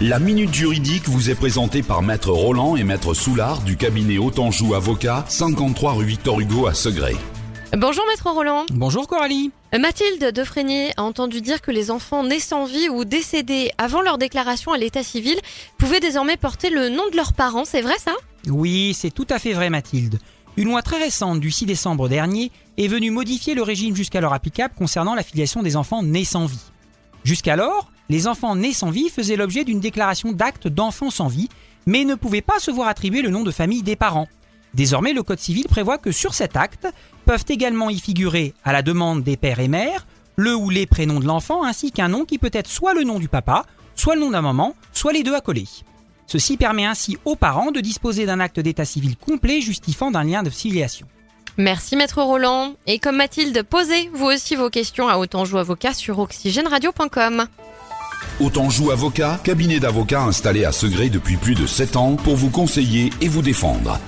La Minute Juridique vous est présentée par Maître Roland et Maître Soulard du cabinet Autanjou Avocat, 53 rue Victor Hugo à Segré. Bonjour Maître Roland. Bonjour Coralie. Mathilde Defrenier a entendu dire que les enfants nés sans vie ou décédés avant leur déclaration à l'état civil pouvaient désormais porter le nom de leurs parents, c'est vrai ça? Oui, c'est tout à fait vrai Mathilde. Une loi très récente du 6 décembre dernier est venue modifier le régime jusqu'alors applicable concernant la filiation des enfants nés sans vie. Jusqu'alors, les enfants nés sans vie faisaient l'objet d'une déclaration d'acte d'enfant sans vie, mais ne pouvaient pas se voir attribuer le nom de famille des parents. Désormais, le Code civil prévoit que sur cet acte peuvent également y figurer, à la demande des pères et mères, le ou les prénoms de l'enfant ainsi qu'un nom qui peut être soit le nom du papa, soit le nom d'un maman, soit les deux accolés. Ceci permet ainsi aux parents de disposer d'un acte d'état civil complet justifiant d'un lien de filiation. Merci Maître Roland. Et comme Mathilde, posez vous aussi vos questions à Autanjou Avocat sur oxygèneradio.com. Autanjou Avocat, cabinet d'avocats installé à Segré depuis plus de 7 ans pour vous conseiller et vous défendre.